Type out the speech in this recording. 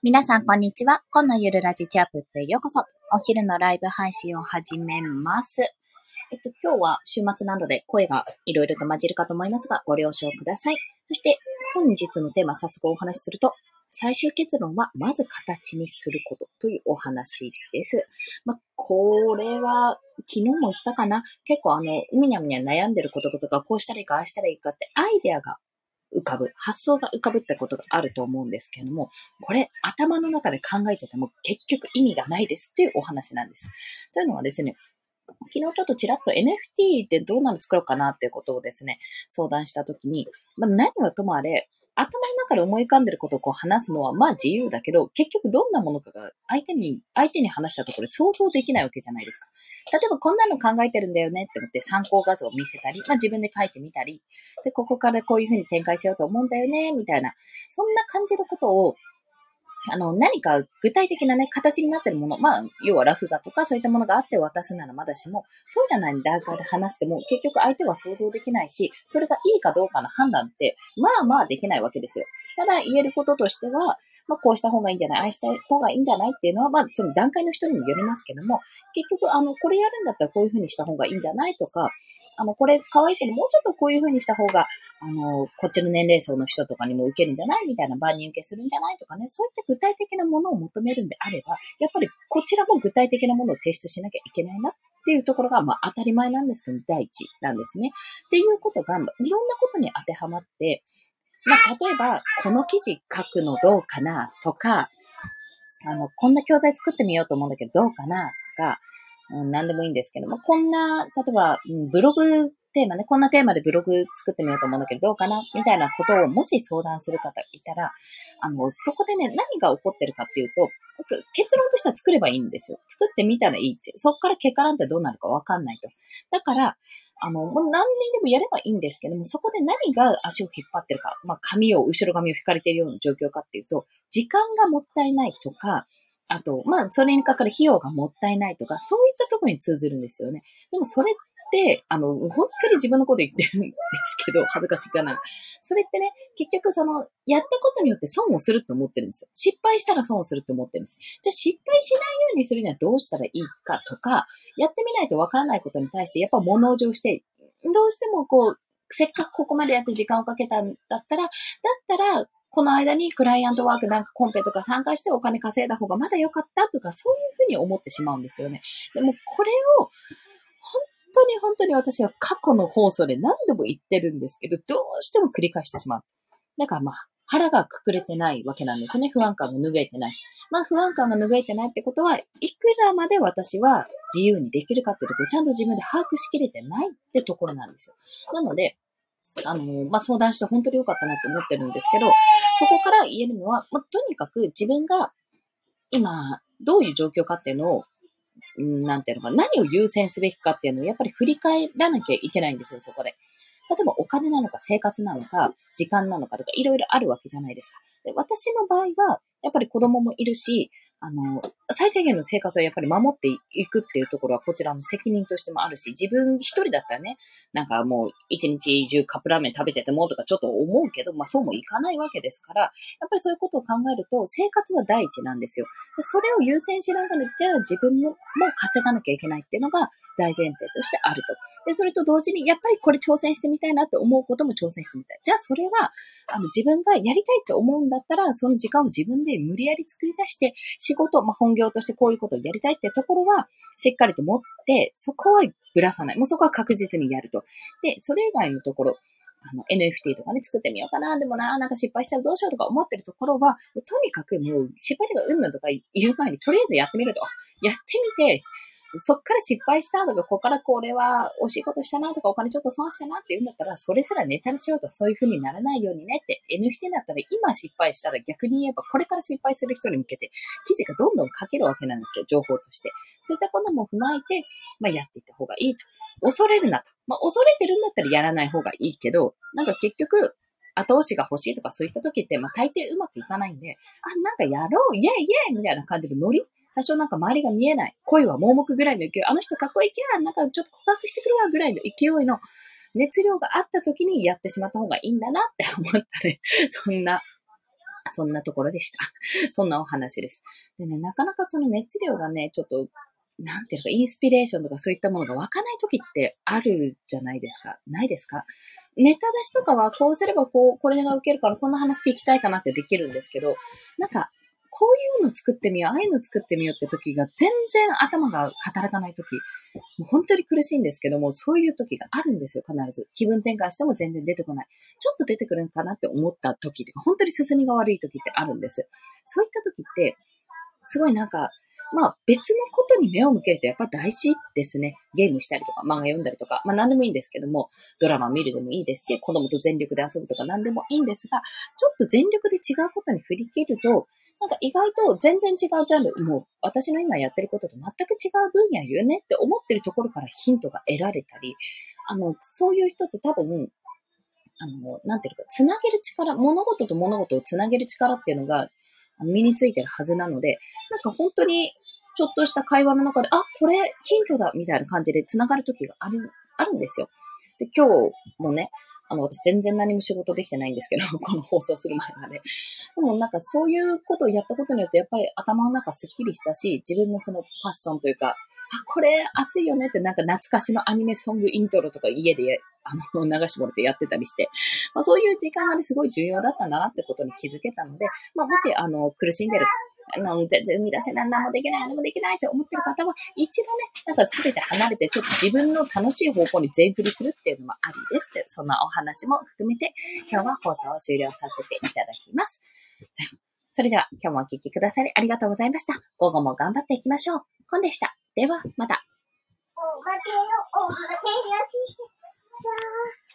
皆さん、こんにちは。今のゆるラジチャップへようこそ。お昼のライブ配信を始めます。えっと、今日は週末なので声がいろいろと混じるかと思いますが、ご了承ください。そして、本日のテーマ、早速お話しすると、最終結論は、まず形にすることというお話です。まあ、これは、昨日も言ったかな結構あの、むにゃむにゃ悩んでることとか、こうしたらいいか、ああしたらいいかってアイデアが浮かぶ、発想が浮かぶってことがあると思うんですけれども、これ頭の中で考えてても結局意味がないですっていうお話なんです。というのはですね、昨日ちょっとちらっと NFT ってどうなの作ろうかなっていうことをですね、相談したときに、まあ、何はともあれ、頭の中で思い浮かんでることをこう話すのはまあ自由だけど、結局どんなものかが相手に、相手に話したところで想像できないわけじゃないですか。例えばこんなの考えてるんだよねって思って参考画像を見せたり、まあ自分で書いてみたり、で、ここからこういうふうに展開しようと思うんだよね、みたいな、そんな感じのことをあの、何か具体的なね、形になってるもの、まあ、要はラフ画とかそういったものがあって渡すならまだしも、そうじゃない段階で話しても、結局相手は想像できないし、それがいいかどうかの判断って、まあまあできないわけですよ。ただ言えることとしては、まあ、こうした方がいいんじゃないああした方がいいんじゃないっていうのは、まあ、その段階の人にもよりますけども、結局、あの、これやるんだったらこういう風にした方がいいんじゃないとか、あの、これ可愛いけど、もうちょっとこういう風にした方が、あの、こっちの年齢層の人とかにも受けるんじゃない？みたいな万人受けするんじゃない？とかね、そういった具体的なものを求めるんであれば、やっぱりこちらも具体的なものを提出しなきゃいけないな。っていうところが、まあ当たり前なんですけど、第一なんですね。っていうことが、いろんなことに当てはまって、まあ例えば、この記事書くのどうかな？とか、あの、こんな教材作ってみようと思うんだけどどうかな？とか、うん、何でもいいんですけども、こんな、例えば、ブログテーマね、こんなテーマでブログ作ってみようと思うんだけど、どうかなみたいなことをもし相談する方いたら、あの、そこでね、何が起こってるかっていうと、結論としては作ればいいんですよ。作ってみたらいいって。そっから結果なんてどうなるかわかんないと。だから、あの、もう何人でもやればいいんですけども、そこで何が足を引っ張ってるか、まあ、髪を、後ろ髪を引かれているような状況かっていうと、時間がもったいないとか、あと、まあ、それにかかる費用がもったいないとか、そういったところに通ずるんですよね。でもそれって、あの、本当に自分のこと言ってるんですけど、恥ずかしくなそれってね、結局その、やったことによって損をするって思ってるんですよ。失敗したら損をするって思ってるんです。じゃあ失敗しないようにするにはどうしたらいいかとか、やってみないとわからないことに対してやっぱ物おじをして、どうしてもこう、せっかくここまでやって時間をかけたんだったら、だったら、この間にクライアントワークなんかコンペとか参加してお金稼いだ方がまだ良かったとか、そういうふうに思ってしまうんですよね。でもこれを、本当に本当に私は過去の放送で何度も言ってるんですけど、どうしても繰り返してしまう。だからまあ、腹がくくれてないわけなんですよね。不安感が拭えてない。まあ不安感が拭えてないってことは、いくらまで私は自由にできるかっていうところちゃんと自分で把握しきれてないってところなんですよ。なので、あの、まあ、相談して本当に良かったなって思ってるんですけど、そこから言えるのは、まあ、とにかく自分が今、どういう状況かっていうのを、なんていうのか、何を優先すべきかっていうのをやっぱり振り返らなきゃいけないんですよ、そこで。例えばお金なのか生活なのか時間なのかとかいろいろあるわけじゃないですか。で私の場合は、やっぱり子供もいるし、あの、最低限の生活はやっぱり守っていくっていうところはこちらの責任としてもあるし、自分一人だったらね、なんかもう一日中カップラーメン食べててもとかちょっと思うけど、まあそうもいかないわけですから、やっぱりそういうことを考えると生活は第一なんですよ。でそれを優先しながら、じゃあ自分も稼がなきゃいけないっていうのが大前提としてあると。で、それと同時に、やっぱりこれ挑戦してみたいなって思うことも挑戦してみたい。じゃあそれは、あの自分がやりたいって思うんだったら、その時間を自分で無理やり作り出して、仕事、まあ、本業としてこういうことをやりたいってところは、しっかりと持って、そこはぶらさない。もうそこは確実にやると。で、それ以外のところ、あの、NFT とかね、作ってみようかな。でもな、なんか失敗したらどうしようとか思ってるところは、とにかくもう、失敗とかうんぬとか言う前に、とりあえずやってみると。やってみて、そっから失敗したとか、ここからこれは惜しいことしたなとか、お金ちょっと損したなって言うんだったら、それすらネタにしようと、そういう風にならないようにねって、NFT だったら今失敗したら逆に言えば、これから失敗する人に向けて、記事がどんどん書けるわけなんですよ、情報として。そういったことも踏まえて、まあ、やっていった方がいいと。恐れるなと。まあ、恐れてるんだったらやらない方がいいけど、なんか結局、後押しが欲しいとかそういった時って、まあ大抵うまくいかないんで、あ、なんかやろう、イェイイェイみたいな感じのノリ多少なんか周りが見えない。恋は盲目ぐらいの勢い。あの人かっこいいキャラなんかちょっと告白してくるわぐらいの勢いの熱量があった時にやってしまった方がいいんだなって思ったね。そんなそんなところでした。そんなお話です。でね、なかなかその熱量がね、ちょっと、なんていうか、インスピレーションとかそういったものが湧かない時ってあるじゃないですか。ないですか？ネタ出しとかはこうすればこう、これが受けるからこんな話聞きたいかなってできるんですけど、なんか、こういうの作ってみよう、ああいうの作ってみようって時が全然頭が働かない時、もう本当に苦しいんですけども、そういう時があるんですよ、必ず。気分転換しても全然出てこない。ちょっと出てくるのかなって思った時とか、本当に進みが悪い時ってあるんです。そういった時って、すごいなんか、まあ別のことに目を向けるとやっぱ大事ですね。ゲームしたりとか、漫画読んだりとか、まあ何でもいいんですけども、ドラマ見るでもいいですし、子供と全力で遊ぶとか何でもいいんですが、ちょっと全力で違うことに振り切ると、なんか意外と全然違うジャンル、もう私の今やってることと全く違う分野言うねって思ってるところからヒントが得られたり、あの、そういう人って多分、あの、なんていうか、つなげる力、物事と物事をつなげる力っていうのが身についてるはずなので、なんか本当にちょっとした会話の中で、あ、これヒントだみたいな感じで繋がる時がある、あるんですよ。で、今日もね、あの、私全然何も仕事できてないんですけど、この放送する前まで。でもなんかそういうことをやったことによって、やっぱり頭の中すっきりしたし、自分のそのパッションというか、あ、これ熱いよねってなんか懐かしのアニメソングイントロとか家であの流してもらってやってたりして、まあ、そういう時間がね、すごい重要だったんだなってことに気づけたので、まあ、もし、あの、苦しんでるあの、全然生み出せない、何もできない、何もできないって思ってる方は、一度ね、なんか全て離れて、ちょっと自分の楽しい方向に全振りするっていうのもありですって、そんなお話も含めて、今日は放送を終了させていただきます。それでは、今日もお聴きくださりありがとうございました。午後も頑張っていきましょう。コンでした。では、また。おまけのおまけが啊